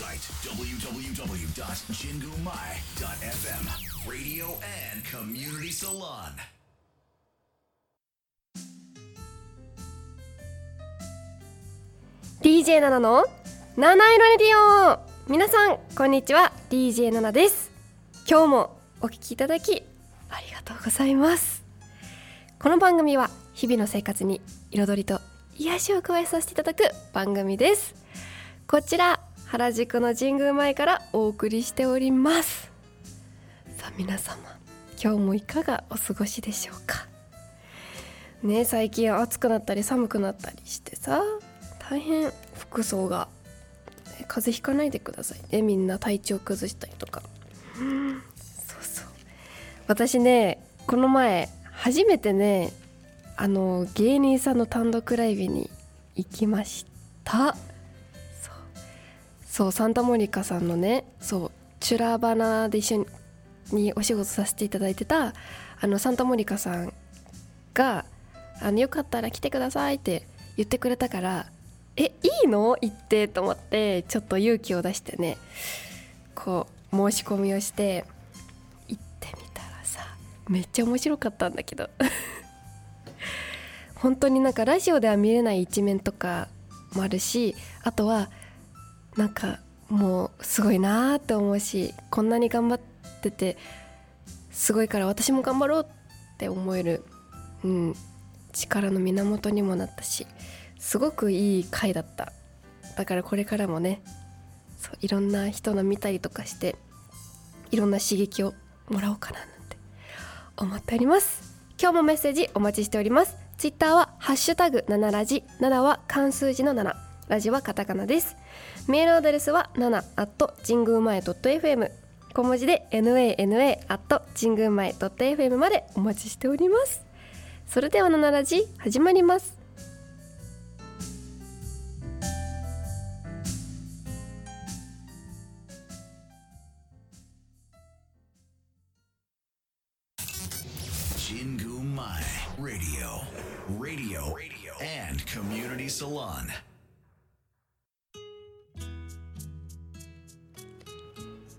website www.jingumai.fm. Radio and Community Salon. DJ ナナの七色レディオ。皆さんこんにちは。DJ ナナです。今日もお聞きいただきありがとうございます。この番組は日々の生活に彩りと癒しを加えさせていただく番組です。こちら原宿の神宮前からお送りしております。さあ皆様今日もいかがお過ごしでしょうか？ね最近暑くなったり寒くなったりしてさ大変服装が風邪ひかないでください。ねみんな体調崩したりとか。うんそうそう。私ねこの前初めてねあの芸人さんの単独ライブに行きました。そうサンタモニカさんのねそうチュラバナで一緒にお仕事させていただいてたあのサンタモニカさんがあのよかったら来てくださいって言ってくれたからえいいの？行ってと思ってちょっと勇気を出してねこう申し込みをして行ってみたらさめっちゃ面白かったんだけど。本当になんかラジオでは見れない一面とかもあるしあとはなんかもうすごいなーって思うしこんなに頑張っててすごいから私も頑張ろうって思える、うん、力の源にもなったしすごくいい回だった。だからこれからもねそういろんな人の見たりとかしていろんな刺激をもらおうかななんて思っております。今日もメッセージお待ちしております。ツイッターはハッシュタグ7ラジ7は漢数字の7ラジはカタカナです。メールアドレスは7アットジングマドット FM 小文字で nana アットジングドット FM までお待ちしております。それでは七ラジ始まります。Radio, radio, radio, and community salon.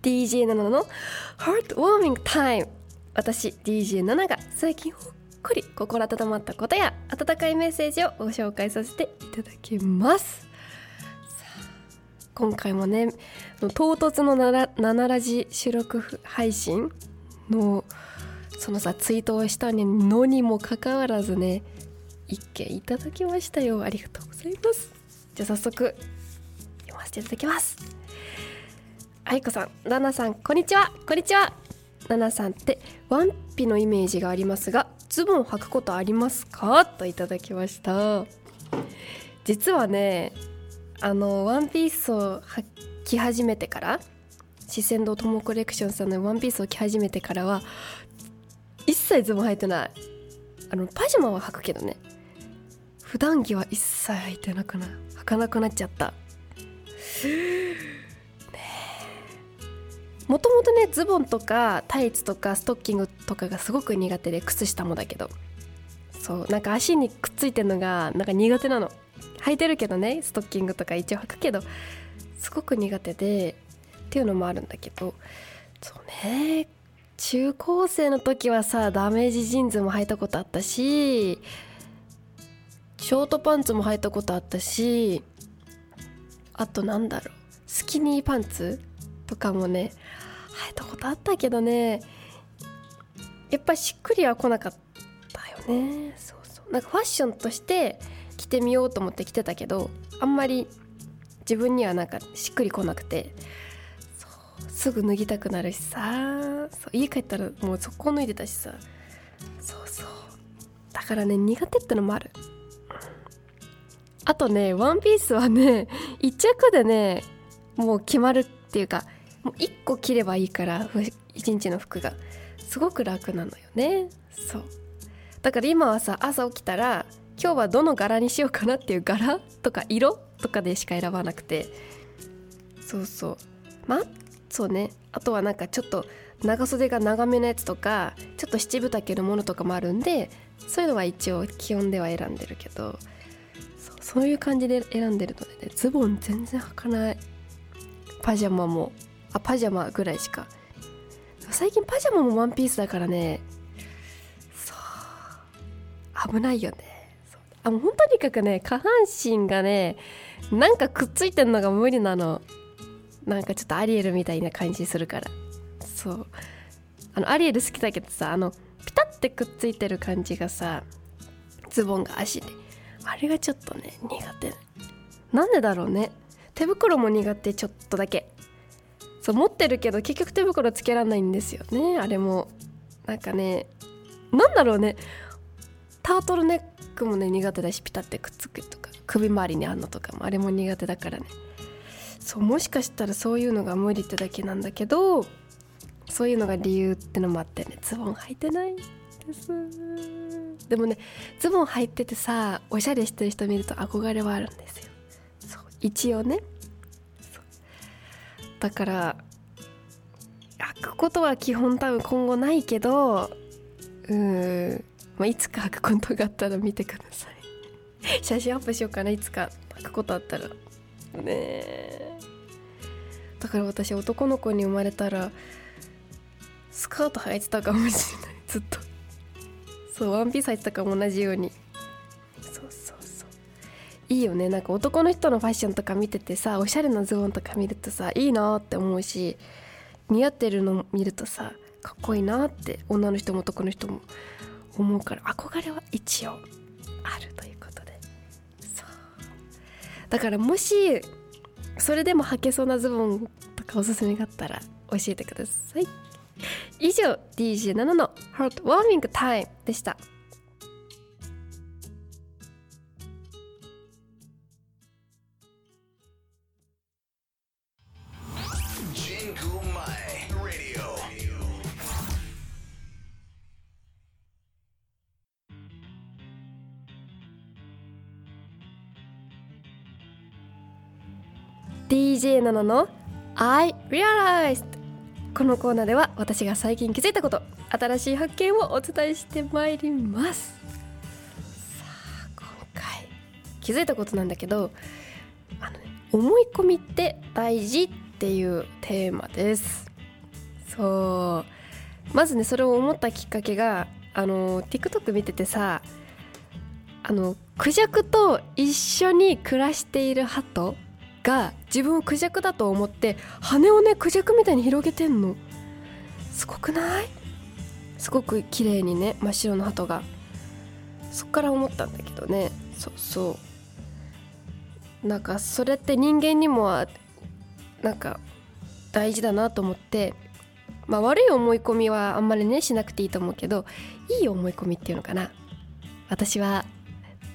DJ 7の？ハートウォーミングタイム私 DJ7 が最近ほっこり心温まったことや温かいメッセージをご紹介させていただきます。さあ今回もね唐突の7ラジ収録配信のそのさツイートをしたのにもかかわらずね一件いただきましたよ。ありがとうございます。じゃあ早速読ませていただきます。愛子さん、ナナさん、こんにちは。こんにちは。ナナさんってワンピのイメージがありますが、ズボンを履くことありますか？といただきました。実はね、あのワンピースを履き始めてから、四川堂トモコレクションさんのワンピースを着始めてからは一切ズボン履いてない。あのパジャマは履くけどね。普段着は一切履いてなくな履かなくなっちゃった。もともとねズボンとかタイツとかストッキングとかがすごく苦手で靴下もだけど。そうなんか足にくっついてるのがなんか苦手なの。履いてるけどねストッキングとか一応履くけどすごく苦手でっていうのもあるんだけど。そうね中高生の時はさダメージジーンズも履いたことあったしショートパンツも履いたことあったしあとなんだろうスキニーパンツとかもね履いたことあったけどね。やっぱしっくりは来なかったよね。そうそう。なんかファッションとして着てみようと思って着てたけどあんまり自分にはなんかしっくり来なくて。そう。すぐ脱ぎたくなるしさ。家帰ったらもう速攻脱いでたしさ。そうそう。だからね苦手ってのもある。あとねワンピースはね一着でねもう決まるっていうかもう1個着ればいいから1日の服が。すごく楽なのよね。そう。だから今はさ朝起きたら今日はどの柄にしようかなっていう柄とか色とかでしか選ばなくて。そうそう。まあそうね。あとはなんかちょっと長袖が長めのやつとかちょっと七分丈のものとかもあるんでそういうのは一応基本では選んでるけど。そうそういう感じで選んでるのでねズボン全然履かない。パジャマも。あパジャマぐらいしか。最近パジャマもワンピースだからね。そう。危ないよね。あもうほんとにかくね下半身がねなんかくっついてんのが無理なの。なんかちょっとアリエルみたいな感じするから。そう。あのアリエル好きだけどさあのピタッてくっついてる感じがさズボンが足で。あれがちょっとね苦手。なんでだろうね。手袋も苦手ちょっとだけ。そう持ってるけど結局手袋つけらんないんですよね。あれも。なんかねなんだろうね。タートルネックもね苦手だしピタってくっつくとか首周りにあんのとかもあれも苦手だからね。そうもしかしたらそういうのが無理ってだけなんだけどそういうのが理由ってのもあってね。ズボン履いてないです。でもねズボン履いててさおしゃれしてる人見ると憧れはあるんですよ。そう一応ね。だから履くことは基本多分今後ないけどうん、まあ、いつか履くことがあったら見てください。写真アップしようかないつか履くことあったら。ねえ。だから私男の子に生まれたらスカート履いてたかもしれない。ずっと。そうワンピース履いてたかも同じように。いいよね。なんか男の人のファッションとか見ててさおしゃれなズボンとか見るとさいいなって思うし似合ってるの見るとさかっこいいなって女の人も男の人も思うから憧れは一応あるということで。そう。だからもしそれでも履けそうなズボンとかおすすめがあったら教えてください。以上 DJ7 の「ハートウォーミングタイム」でした。DJ7 の I Realized」このコーナーでは私が最近気づいたこと新しい発見をお伝えしてまいります。さあ今回気づいたことなんだけどあの、ね、思い込みって大事っていうテーマです。そう。まずねそれを思ったきっかけがあの TikTok 見ててさあのクジャクと一緒に暮らしている鳩が自分をクジャクだと思って羽をねクジャクみたいに広げてんの。すごくない？すごく綺麗にね真っ白の鳩が。そっから思ったんだけどね。そうそう。なんかそれって人間にもなんか大事だなと思ってまあ悪い思い込みはあんまりねしなくていいと思うけどいい思い込みっていうのかな。私は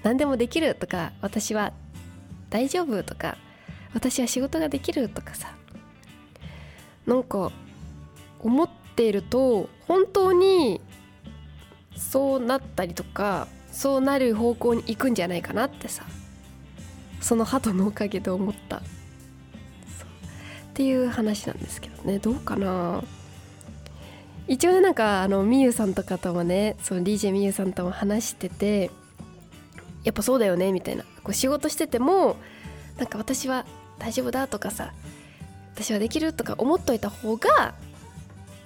何でもできるとか私は大丈夫とか私は仕事ができるとかさなんか思っていると本当にそうなったりとかそうなる方向に行くんじゃないかなってさその鳩のおかげで思った。っていう話なんですけどね。どうかな。一応ねなんかあのみゆさんとかともねその DJ みゆさんとも話しててやっぱそうだよねみたいな。こう仕事しててもなんか私は大丈夫だとかさ私はできるとか思っといた方が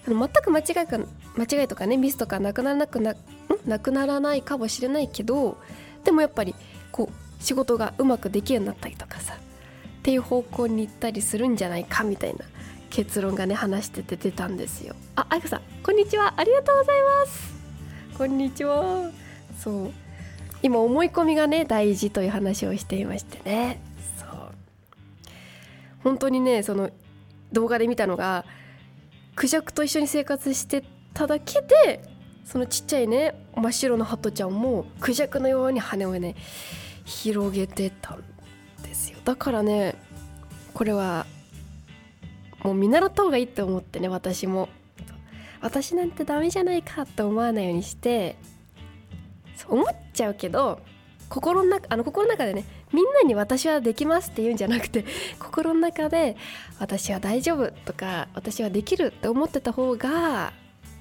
あの全く間違いか間違いとかねミスとかなくならなくななくならないかもしれないけどでもやっぱりこう仕事がうまくできるようになったりとかさっていう方向に行ったりするんじゃないかみたいな結論がね話してて出たんですよ。ああいこさんこんにちは。ありがとうございます。こんにちは。そう。今思い込みがね大事という話をしていましてね。本当にねその動画で見たのがクジャクと一緒に生活してただけでそのちっちゃいね真っ白のハトちゃんもクジャクのように羽をね広げてたんですよ。だからねこれはもう見習った方がいいって思ってね私も。私なんてダメじゃないかって思わないようにしてそう思っちゃうけど心の中あの心の中でねみんなに私はできますって言うんじゃなくて 心の中で私は大丈夫とか私はできるって思ってた方が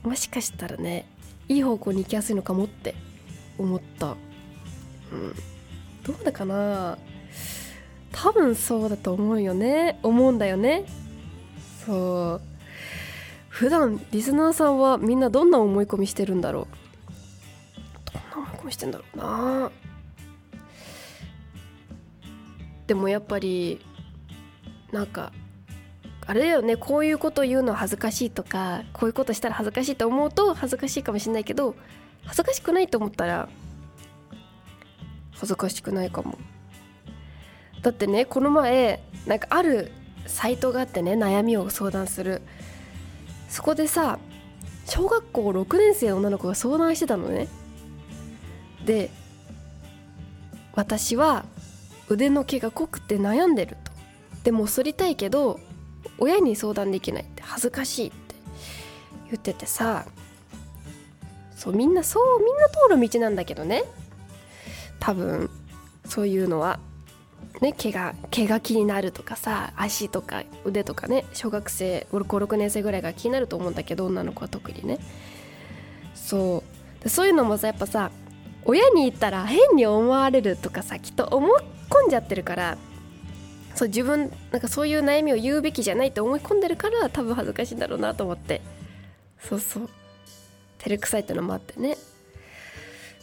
もしかしたらねいい方向に行きやすいのかもって思った。うん。どうだかな。多分そうだと思うよね。思うんだよね。そう。普段リスナーさんはみんなどんな思い込みしてるんだろう。どんな思い込みしてんだろうな。でもやっぱりなんかあれだよねこういうこと言うの恥ずかしいとかこういうことしたら恥ずかしいと思うと恥ずかしいかもしれないけど恥ずかしくないと思ったら恥ずかしくないかも。だってねこの前なんかあるサイトがあってね悩みを相談する。そこでさ小学校6年生の女の子が相談してたのね。で私は腕の毛が濃くて悩んでると。でも剃りたいけど親に相談できないって恥ずかしいって言っててさ。そうみんなそうみんな通る道なんだけどね。多分そういうのはね毛が毛が気になるとかさ足とか腕とかね小学生56年生ぐらいが気になると思うんだけど女の子は特にね。そう。そういうのもさやっぱさ親に言ったら変に思われるとかさきっと思い込んじゃってるからそう自分なんかそういう悩みを言うべきじゃないって思い込んでるから多分恥ずかしいんだろうなと思って。そうそう。照れくさいってのもあってね。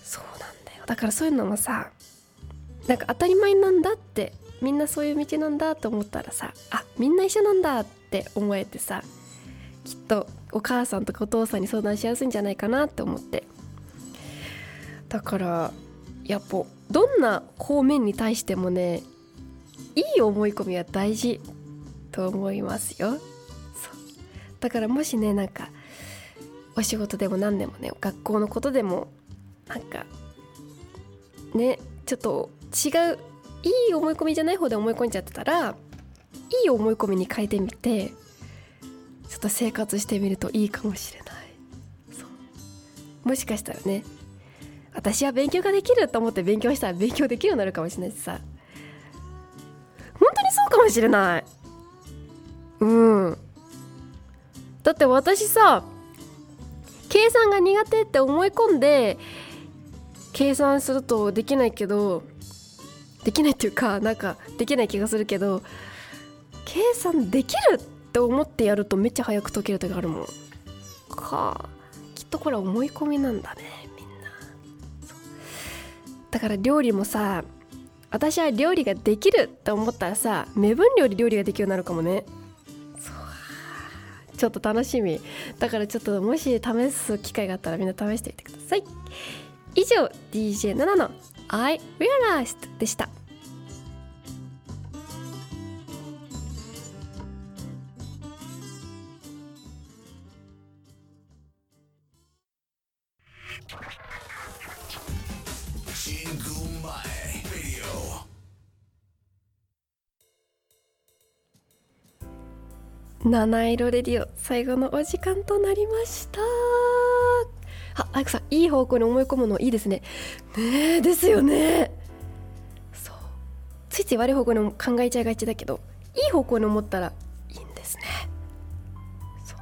そうなんだよ。だからそういうのもさなんか当たり前なんだってみんなそういう道なんだと思ったらさあみんな一緒なんだって思えてさきっとお母さんとかお父さんに相談しやすいんじゃないかなって思って。だからやっぱどんな方面に対してもねいい思い込みは大事と思いますよ。そう。だからもしねなんかお仕事でも何でもね学校のことでもなんかねちょっと違ういい思い込みじゃない方で思い込んじゃってたらいい思い込みに変えてみてちょっと生活してみるといいかもしれない。そう。もしかしたらね私は勉強ができると思って勉強したら勉強できるようになるかもしれないしさ。本当にそうかもしれない。うん。だって私さ計算が苦手って思い込んで計算するとできないけどできないっていうかなんかできない気がするけど計算できるって思ってやるとめっちゃ早く解ける時あるもん。かきっとこれは思い込みなんだね。だから料理もさ私は料理ができるって思ったらさ目分量で料理ができるようになるかもね。ちょっと楽しみ。だからちょっともし試す機会があったらみんな試してみてください。以上 DJ7 の I Realized でした。七色レディオ最後のお時間となりました。あ、アイクさんいい方向に思い込むのいいですね。ねえですよね。そう。ついつい悪い方向に考えちゃいがちだけどいい方向に思ったらいいんですね。そう。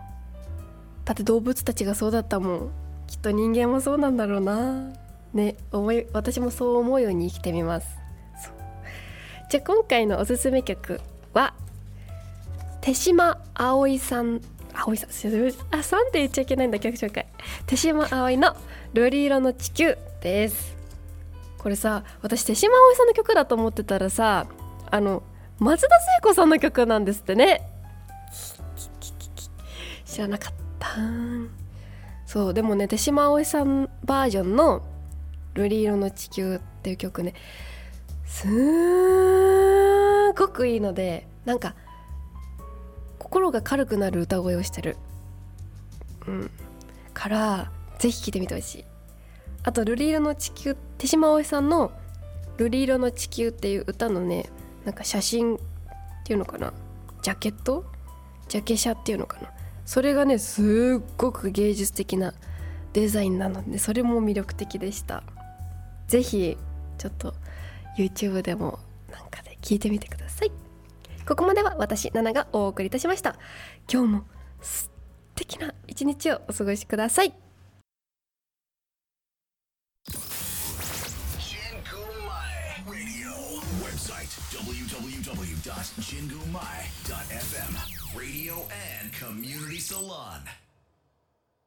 だって動物たちがそうだったもん。きっと人間もそうなんだろうな。ね思い私もそう思うように生きてみます。じゃあ今回のおすすめ曲は手島葵さん。葵さんすいません。あさんって言っちゃいけないんだ曲紹介。手島葵の「瑠璃色の地球」です。これさ私手島葵さんの曲だと思ってたらさあの松田聖子さんの曲なんですってね。知らなかった。そうでもね手島葵さんバージョンの「瑠璃色の地球」っていう曲ねすーごくいいのでなんか心が軽くなる歌声をしてる。うん。からぜひ聴いてみてほしい。あと「瑠璃色の地球」手島葵さんの「瑠璃色の地球」っていう歌のねなんか写真っていうのかな？ジャケット？ジャケ写っていうのかな？それがねすっごく芸術的なデザインなのでそれも魅力的でした。ぜひちょっと YouTube でもなんかで聞いてみてくださいここまでは私ナナがお送りいたしました。今日も素敵な一日をお過ごしください。